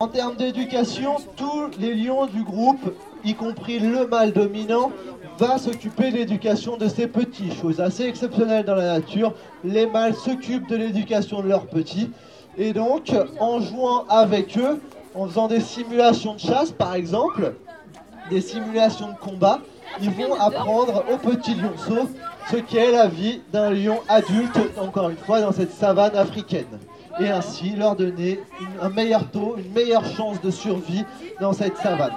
En termes d'éducation, tous les lions du groupe, y compris le mâle dominant, va s'occuper de l'éducation de ces petits. Chose assez exceptionnelle dans la nature, les mâles s'occupent de l'éducation de leurs petits. Et donc, en jouant avec eux, en faisant des simulations de chasse par exemple, des simulations de combat, ils vont apprendre aux petits lionceaux ce qu'est la vie d'un lion adulte, encore une fois, dans cette savane africaine et ainsi leur donner un meilleur taux, une meilleure chance de survie dans cette savane.